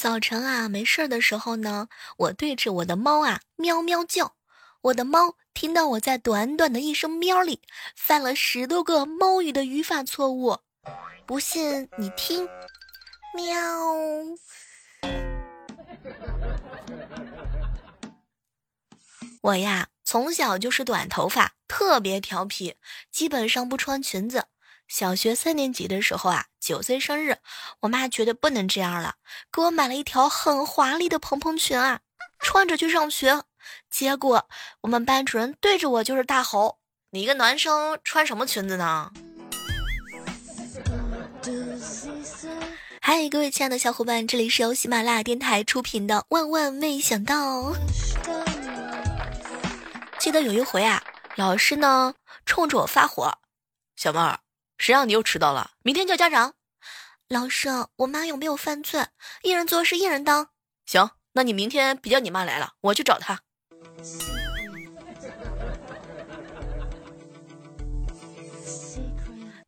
早晨啊，没事儿的时候呢，我对着我的猫啊喵喵叫。我的猫听到我在短短的一声喵里犯了十多个猫语的语法错误，不信你听，喵。我呀，从小就是短头发，特别调皮，基本上不穿裙子。小学三年级的时候啊，九岁生日，我妈觉得不能这样了，给我买了一条很华丽的蓬蓬裙啊，穿着去上学。结果我们班主任对着我就是大吼：“你一个男生穿什么裙子呢？”嗨，各位亲爱的小伙伴，这里是由喜马拉雅电台出品的《万万没想到》。记得有一回啊，老师呢冲着我发火：“小妹儿。”谁让你又迟到了？明天叫家长。老师，我妈有没有犯罪？一人做事一人当。行，那你明天别叫你妈来了，我去找她。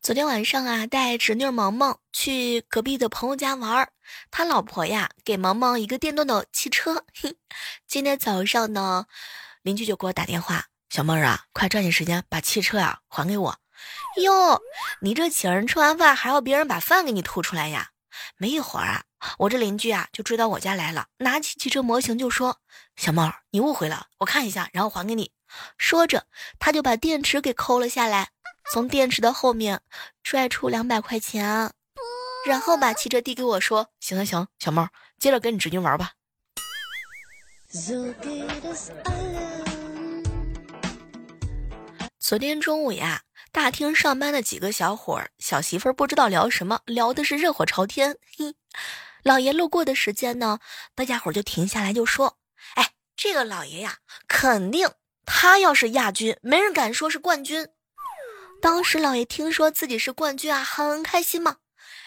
昨天晚上啊，带侄女萌萌去隔壁的朋友家玩，他老婆呀给萌萌一个电动的汽车。今天早上呢，邻居就给我打电话：“小妹儿啊，快抓紧时间把汽车啊还给我。”哟，你这请人吃完饭还要别人把饭给你吐出来呀？没一会儿啊，我这邻居啊就追到我家来了，拿起汽车模型就说：“小猫，你误会了，我看一下，然后还给你。”说着，他就把电池给抠了下来，从电池的后面拽出两百块钱，然后把汽车递给我说：“行行行，小猫，接着跟你侄女玩吧。”昨天中午呀。大厅上班的几个小伙儿、小媳妇儿不知道聊什么，聊的是热火朝天。嘿，老爷路过的时间呢，大家伙儿就停下来就说：“哎，这个老爷呀，肯定他要是亚军，没人敢说是冠军。”当时老爷听说自己是冠军啊，很开心嘛。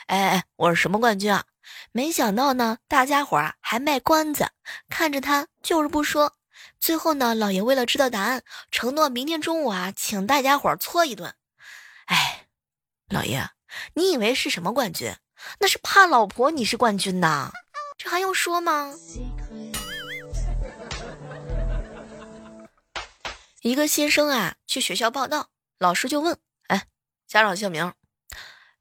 哎哎，我是什么冠军啊？没想到呢，大家伙儿啊还卖关子，看着他就是不说。最后呢，老爷为了知道答案，承诺明天中午啊，请大家伙搓一顿。哎，老爷，你以为是什么冠军？那是怕老婆你是冠军呐，这还用说吗？一个新生啊，去学校报道，老师就问：“哎，家长姓名？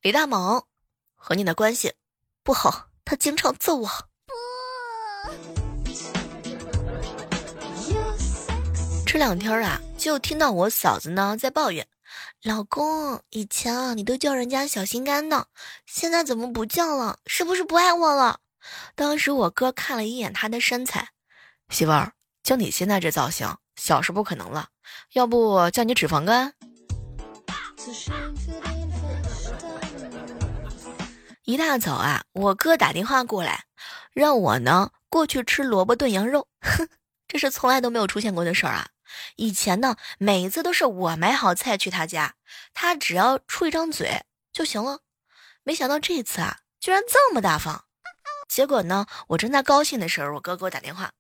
李大猛，和你的关系不好，他经常揍我。”这两天啊，就听到我嫂子呢在抱怨：“老公，以前啊你都叫人家小心肝的，现在怎么不叫了？是不是不爱我了？”当时我哥看了一眼她的身材，媳妇儿，就你现在这造型，小是不可能了。要不叫你脂肪肝？一大早啊，我哥打电话过来，让我呢过去吃萝卜炖羊肉。哼，这是从来都没有出现过的事儿啊。以前呢，每一次都是我买好菜去他家，他只要出一张嘴就行了。没想到这次啊，居然这么大方。结果呢，我正在高兴的时候，我哥给我打电话：“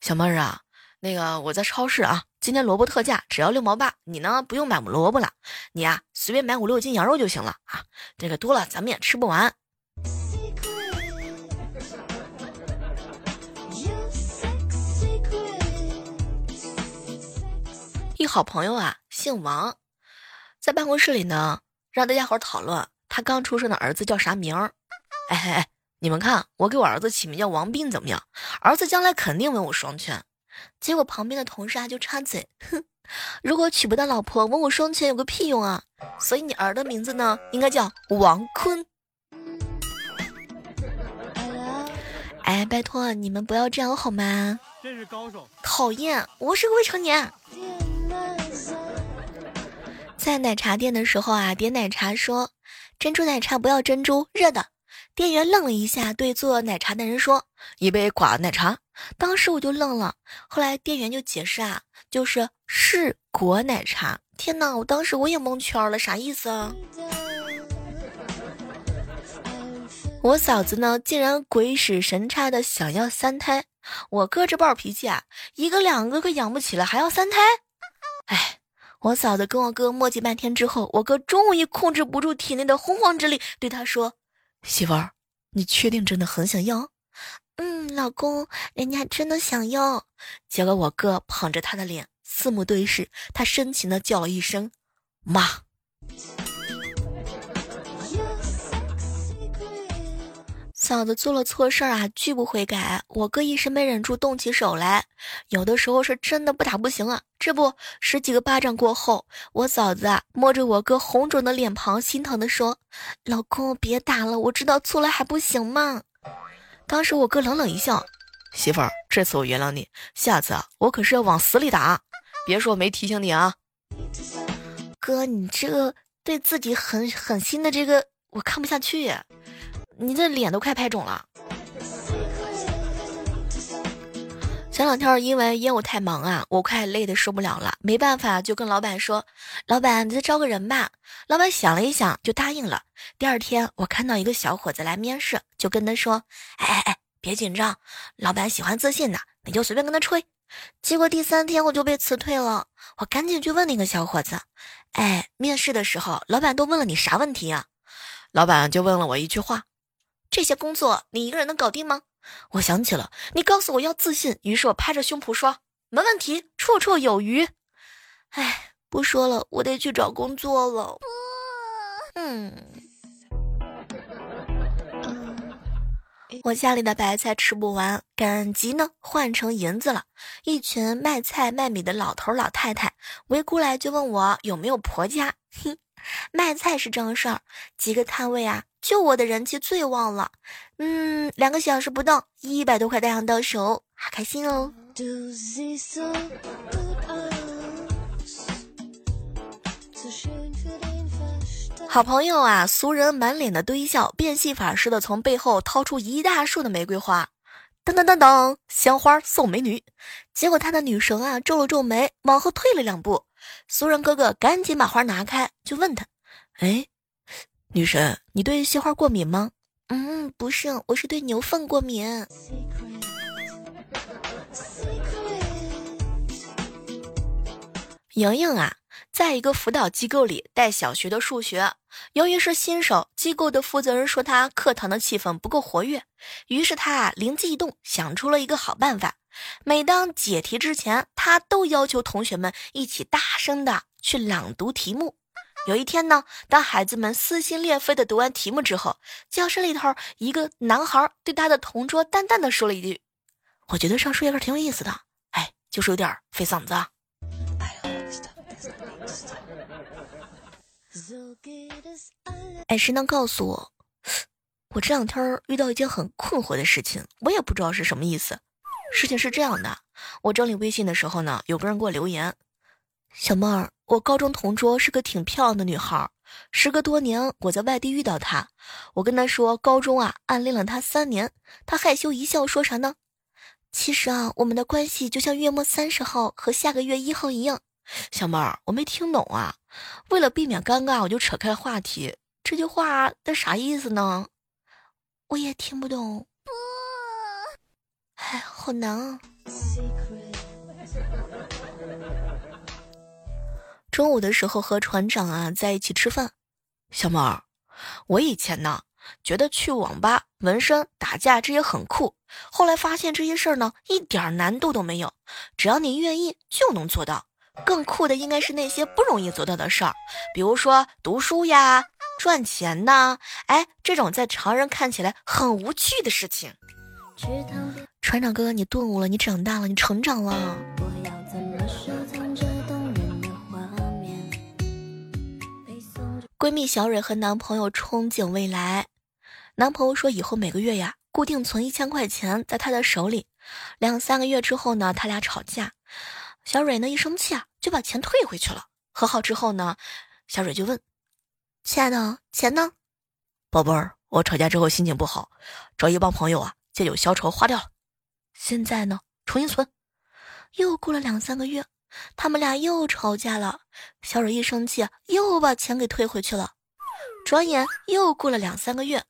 小妹儿啊，那个我在超市啊，今天萝卜特价，只要六毛八。你呢，不用买萝卜了，你呀随便买五六斤羊肉就行了啊。这个多了咱们也吃不完。”一好朋友啊，姓王，在办公室里呢，让大家伙讨论他刚出生的儿子叫啥名儿。哎哎哎，你们看，我给我儿子起名叫王斌怎么样？儿子将来肯定文武双全。结果旁边的同事啊就插嘴，哼，如果娶不到老婆，文武双全有个屁用啊！所以你儿的名字呢，应该叫王坤。哎，拜托你们不要这样好吗？真是高手！讨厌，我是个未成年。在奶茶店的时候啊，点奶茶说：“珍珠奶茶不要珍珠，热的。”店员愣了一下，对做奶茶的人说：“一杯寡奶茶。”当时我就愣了，后来店员就解释啊，就是是果奶茶。天哪，我当时我也蒙圈了，啥意思啊？我嫂子呢，竟然鬼使神差的想要三胎，我哥这暴脾气啊，一个两个可养不起了，还要三胎，哎。我嫂子跟我哥磨叽半天之后，我哥终于控制不住体内的洪荒之力，对他说：“媳妇儿，你确定真的很想要？嗯，老公，人家真的想要。结果我哥捧着他的脸，四目对视，他深情的叫了一声“妈”。嫂子做了错事儿啊，拒不悔改。我哥一时没忍住，动起手来。有的时候是真的不打不行啊。这不，十几个巴掌过后，我嫂子啊摸着我哥红肿的脸庞，心疼的说：“老公，别打了，我知道错了还不行吗？”当时我哥冷冷一笑：“媳妇儿，这次我原谅你，下次啊，我可是要往死里打，别说我没提醒你啊。”哥，你这个对自己狠狠心的这个，我看不下去。你这脸都快拍肿了。前两天因为业务太忙啊，我快累得受不了了，没办法就跟老板说：“老板，你再招个人吧。”老板想了一想，就答应了。第二天我看到一个小伙子来面试，就跟他说：“哎哎哎，别紧张，老板喜欢自信的，你就随便跟他吹。”结果第三天我就被辞退了，我赶紧去问那个小伙子：“哎，面试的时候老板都问了你啥问题呀？”老板就问了我一句话。这些工作你一个人能搞定吗？我想起了，你告诉我要自信，于是我拍着胸脯说没问题，绰绰有余。哎，不说了，我得去找工作了。嗯，我家里的白菜吃不完，赶集呢换成银子了。一群卖菜卖米的老头老太太围过来，就问我有没有婆家。哼。卖菜是正事儿，几个摊位啊，就我的人气最旺了。嗯，两个小时不到，一百多块大洋到手，好开心哦！好朋友啊，俗人满脸的堆笑，变戏法似的从背后掏出一大束的玫瑰花，噔噔噔噔，鲜花送美女。结果他的女神啊，皱了皱眉，往后退了两步。俗人哥哥赶紧把花拿开，就问他：“哎，女神，你对鲜花过敏吗？”“嗯，不是，我是对牛粪过敏。”莹莹啊，在一个辅导机构里带小学的数学，由于是新手，机构的负责人说他课堂的气氛不够活跃，于是他啊灵机一动，想出了一个好办法。每当解题之前，他都要求同学们一起大声的去朗读题目。有一天呢，当孩子们撕心裂肺的读完题目之后，教室里头一个男孩对他的同桌淡淡的说了一句：“我觉得上数学课挺有意思的，哎，就是有点费嗓子。”哎，谁能告诉我，我这两天遇到一件很困惑的事情，我也不知道是什么意思。事情是这样的，我整理微信的时候呢，有个人给我留言：“小妹儿，我高中同桌是个挺漂亮的女孩，时隔多年我在外地遇到她，我跟她说高中啊暗恋了她三年，她害羞一笑说啥呢？其实啊我们的关系就像月末三十号和下个月一号一样。小妹儿，我没听懂啊，为了避免尴尬，我就扯开了话题，这句话的啥意思呢？我也听不懂。”不哎，好难啊！中午的时候和船长啊在一起吃饭，小猫儿，我以前呢觉得去网吧纹身、打架这些很酷，后来发现这些事儿呢一点难度都没有，只要你愿意就能做到。更酷的应该是那些不容易做到的事儿，比如说读书呀、赚钱呐，哎，这种在常人看起来很无趣的事情。船长哥哥，你顿悟了，你长大了，你成长了。闺蜜小蕊和男朋友憧憬未来，男朋友说以后每个月呀，固定存一千块钱在他的手里。两三个月之后呢，他俩吵架，小蕊呢一生气啊，就把钱退回去了。和好之后呢，小蕊就问：“亲爱的，钱呢？”宝贝儿，我吵架之后心情不好，找一帮朋友啊。借酒消愁花掉了，现在呢重新存。又过了两三个月，他们俩又吵架了。小蕊一生气，又把钱给退回去了。转眼又过了两三个月，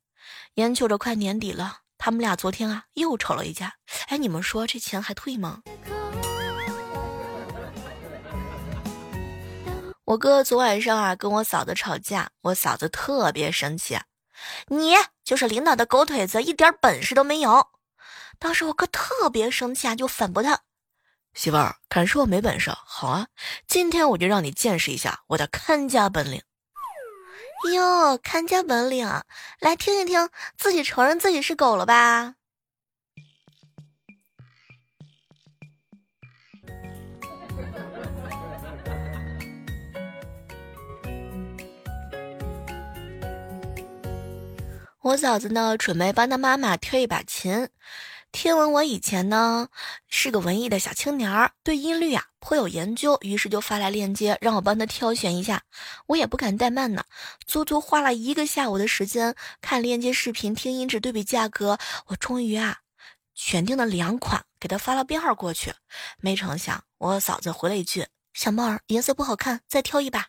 眼瞅着快年底了，他们俩昨天啊又吵了一架。哎，你们说这钱还退吗？我哥昨晚上啊跟我嫂子吵架，我嫂子特别生气。你就是领导的狗腿子，一点本事都没有。当时我哥特别生气啊，就反驳他：“媳妇儿，敢说我没本事？好啊，今天我就让你见识一下我的看家本领。”哟，看家本领，来听一听，自己承认自己是狗了吧？我嫂子呢，准备帮她妈妈挑一把琴。听闻我以前呢是个文艺的小青年儿，对音律啊颇有研究，于是就发来链接让我帮他挑选一下。我也不敢怠慢呢，足足花了一个下午的时间看链接视频、听音质、对比价格，我终于啊选定了两款，给他发了编号过去。没成想，我嫂子回了一句：“小猫儿，颜色不好看，再挑一把。”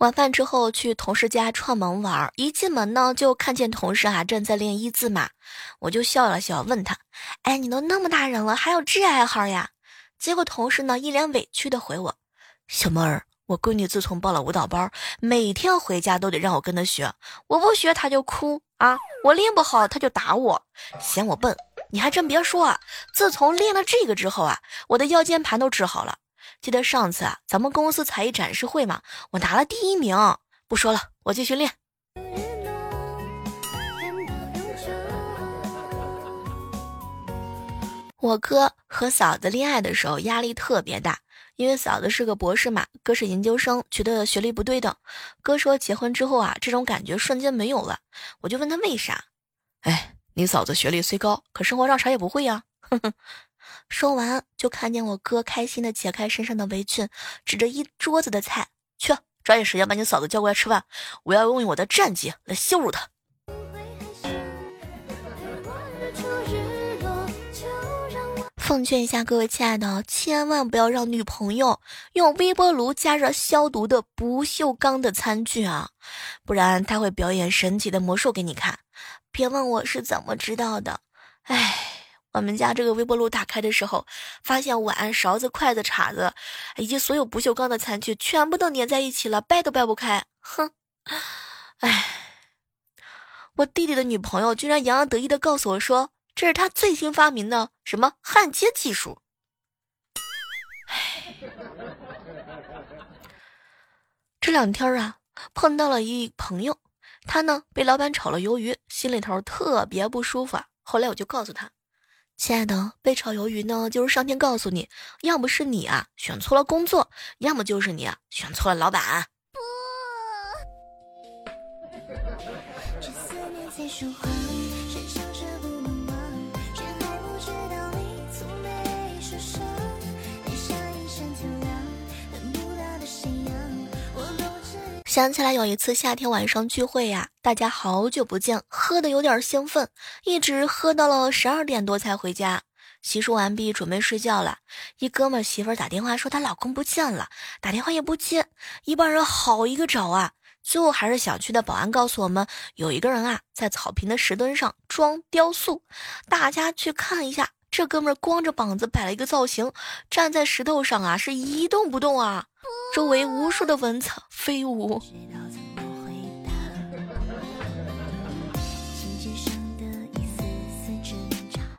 晚饭之后去同事家串门玩，一进门呢就看见同事啊正在练一字马，我就笑了笑，问他：“哎，你都那么大人了，还有这爱好呀？”结果同事呢一脸委屈的回我：“小妹儿，我闺女自从报了舞蹈班，每天回家都得让我跟她学，我不学她就哭啊，我练不好她就打我，嫌我笨。你还真别说啊，自从练了这个之后啊，我的腰间盘都治好了。”记得上次啊，咱们公司才艺展示会嘛，我拿了第一名。不说了，我继续练。我哥和嫂子恋爱的时候压力特别大，因为嫂子是个博士嘛，哥是研究生，觉得学历不对等。哥说结婚之后啊，这种感觉瞬间没有了。我就问他为啥？哎，你嫂子学历虽高，可生活上啥也不会呀。哼哼。说完，就看见我哥开心的解开身上的围裙，指着一桌子的菜，去抓紧时间把你嫂子叫过来吃饭，我要用我的战绩来羞辱她。奉劝一下各位亲爱的，千万不要让女朋友用微波炉加热消毒的不锈钢的餐具啊，不然她会表演神奇的魔术给你看。别问我是怎么知道的，唉。我们家这个微波炉打开的时候，发现碗、勺子、筷子、叉子以及所有不锈钢的餐具全部都粘在一起了，掰都掰不开。哼，哎，我弟弟的女朋友居然洋洋得意的告诉我说，这是他最新发明的什么焊接技术。唉，这两天啊，碰到了一朋友，他呢被老板炒了鱿鱼，心里头特别不舒服。后来我就告诉他。亲爱的，被炒鱿鱼呢，就是上天告诉你，要么是你啊选错了工作，要么就是你啊选错了老板。不 想起来有一次夏天晚上聚会呀，大家好久不见，喝的有点兴奋，一直喝到了十二点多才回家。洗漱完毕，准备睡觉了。一哥们媳妇打电话说她老公不见了，打电话也不接，一帮人好一个找啊！最后还是小区的保安告诉我们，有一个人啊在草坪的石墩上装雕塑，大家去看一下。这哥们光着膀子摆了一个造型，站在石头上啊是一动不动啊。周围无数的蚊子飞舞。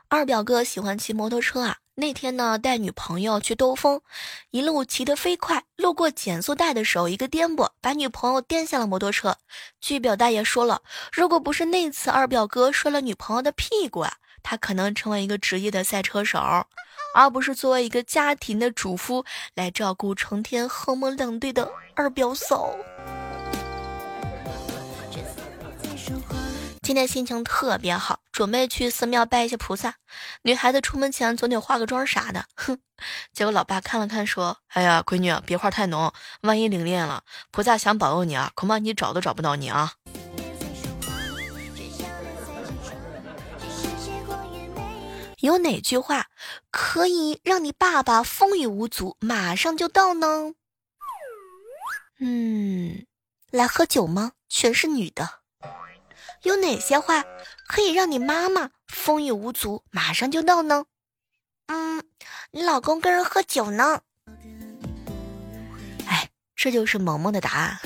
二表哥喜欢骑摩托车啊，那天呢带女朋友去兜风，一路骑得飞快，路过减速带的时候一个颠簸，把女朋友颠下了摩托车。据表大爷说了，如果不是那次二表哥摔了女朋友的屁股啊，他可能成为一个职业的赛车手。而不是作为一个家庭的主妇来照顾成天横门两对的二表嫂。今天心情特别好，准备去寺庙拜一下菩萨。女孩子出门前总得化个妆啥的，哼。结果老爸看了看说：“哎呀，闺女别画太浓，万一灵验了，菩萨想保佑你啊，恐怕你找都找不到你啊。”有哪句话可以让你爸爸风雨无阻，马上就到呢？嗯，来喝酒吗？全是女的。有哪些话可以让你妈妈风雨无阻，马上就到呢？嗯，你老公跟人喝酒呢。哎，这就是萌萌的答案。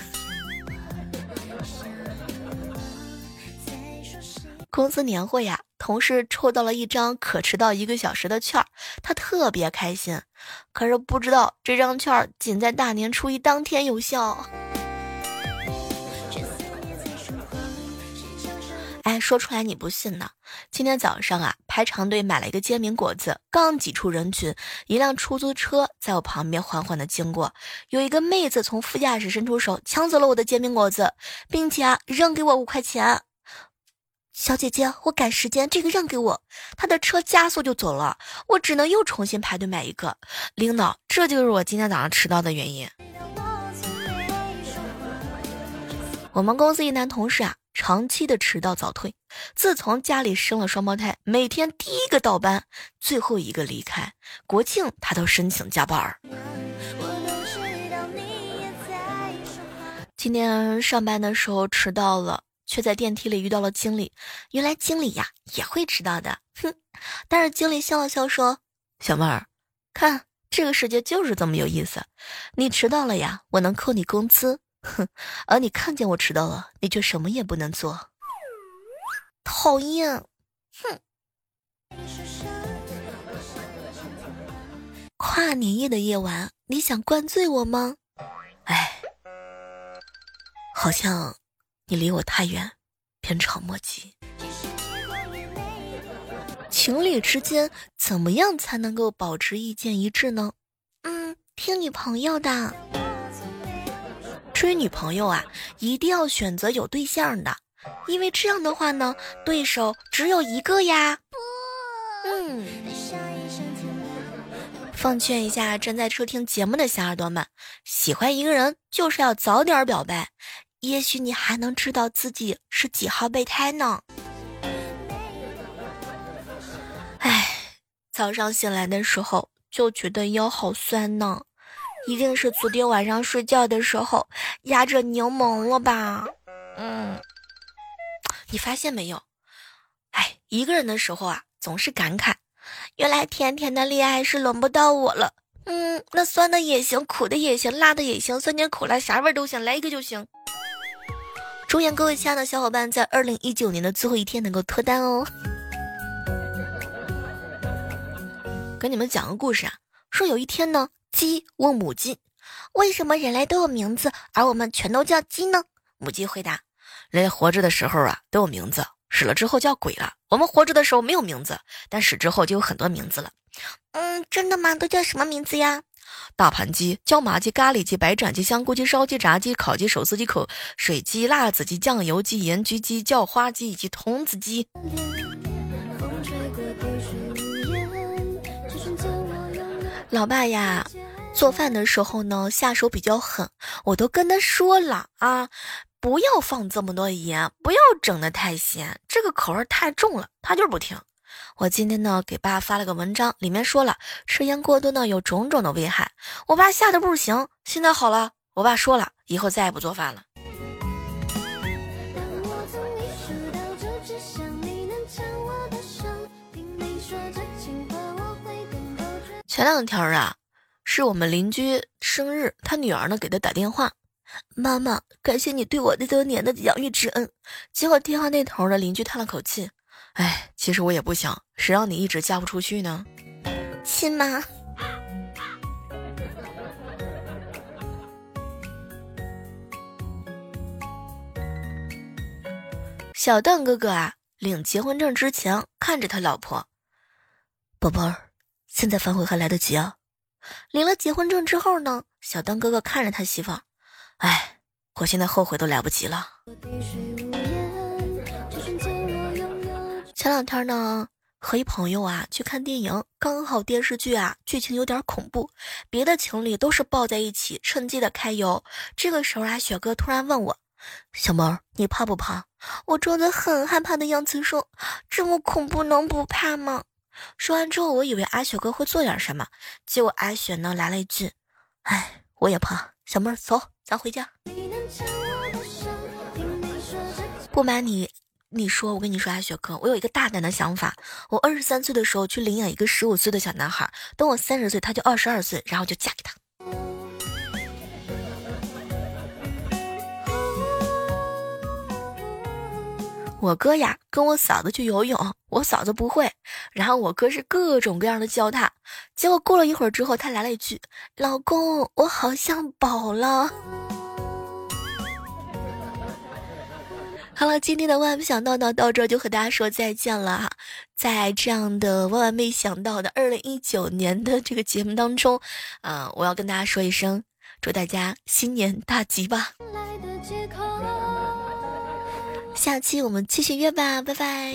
公司年会呀，同事抽到了一张可迟到一个小时的券儿，他特别开心。可是不知道这张券儿仅在大年初一当天有效。哎，说出来你不信呢。今天早上啊，排长队买了一个煎饼果子，刚挤出人群，一辆出租车在我旁边缓缓的经过，有一个妹子从副驾驶伸出手抢走了我的煎饼果子，并且啊扔给我五块钱。小姐姐，我赶时间，这个让给我。他的车加速就走了，我只能又重新排队买一个。领导，这就是我今天早上迟到的原因。我们公司一男同事啊。长期的迟到早退，自从家里生了双胞胎，每天第一个倒班，最后一个离开。国庆他都申请加班儿。今天上班的时候迟到了，却在电梯里遇到了经理。原来经理呀也会迟到的，哼！但是经理笑了笑说：“小妹儿，看这个世界就是这么有意思，你迟到了呀，我能扣你工资。”哼，而你看见我迟到了，你却什么也不能做，讨厌！哼。跨年夜的夜晚，你想灌醉我吗？哎，好像你离我太远，鞭长莫及。情侣之间怎么样才能够保持意见一致呢？嗯，听女朋友的。追女朋友啊，一定要选择有对象的，因为这样的话呢，对手只有一个呀。嗯，奉劝一下正在收听节目的小耳朵们，喜欢一个人就是要早点表白，也许你还能知道自己是几号备胎呢。哎，早上醒来的时候就觉得腰好酸呢。一定是昨天晚上睡觉的时候压着柠檬了吧？嗯，你发现没有？哎，一个人的时候啊，总是感慨，原来甜甜的恋爱是轮不到我了。嗯，那酸的也行，苦的也行，辣的也行，酸甜苦辣啥味都行，来一个就行。祝愿各位亲爱的小伙伴在二零一九年的最后一天能够脱单哦！跟你们讲个故事啊，说有一天呢。鸡问母鸡：“为什么人类都有名字，而我们全都叫鸡呢？”母鸡回答：“人类活着的时候啊都有名字，死了之后叫鬼了。我们活着的时候没有名字，但死之后就有很多名字了。”“嗯，真的吗？都叫什么名字呀？”“大盘鸡、椒麻鸡、咖喱鸡、白斩鸡、香菇鸡、烧鸡、炸鸡、烤鸡、手撕鸡、口水鸡、辣子鸡、酱油鸡、盐焗鸡、叫花鸡以及童子鸡。”老爸呀。做饭的时候呢，下手比较狠，我都跟他说了啊，不要放这么多盐，不要整的太咸，这个口味太重了，他就是不听。我今天呢给爸发了个文章，里面说了吃盐过多呢有种种的危害，我爸吓得不行，现在好了。我爸说了，以后再也不做饭了。前两天啊。是我们邻居生日，他女儿呢给他打电话，妈妈，感谢你对我这多年的养育之恩。结果电话那头的邻居叹了口气，哎，其实我也不想，谁让你一直嫁不出去呢？亲妈。小段哥哥啊，领结婚证之前看着他老婆，宝贝儿，现在反悔还来得及啊。领了结婚证之后呢，小段哥哥看着他媳妇儿，哎，我现在后悔都来不及了。前两天呢，和一朋友啊去看电影，刚好电视剧啊剧情有点恐怖，别的情侣都是抱在一起趁机的揩油，这个时候啊，雪哥突然问我，小萌，你怕不怕？我装的很害怕的样子说，这么恐怖能不怕吗？说完之后，我以为阿雪哥会做点什么，结果阿雪呢来了一句：“哎，我也怕。”小妹儿，走，咱回家。不瞒你，你说，我跟你说，啊雪哥，我有一个大胆的想法。我二十三岁的时候去领养一个十五岁的小男孩，等我三十岁，他就二十二岁，然后就嫁给他。我哥呀跟我嫂子去游泳，我嫂子不会，然后我哥是各种各样的教他，结果过了一会儿之后，他来了一句：“老公，我好像饱了。”好了，今天的万万没想到呢，到这就和大家说再见了哈。在这样的万万没想到的二零一九年的这个节目当中，啊，我要跟大家说一声，祝大家新年大吉吧。下期我们继续约吧，拜拜。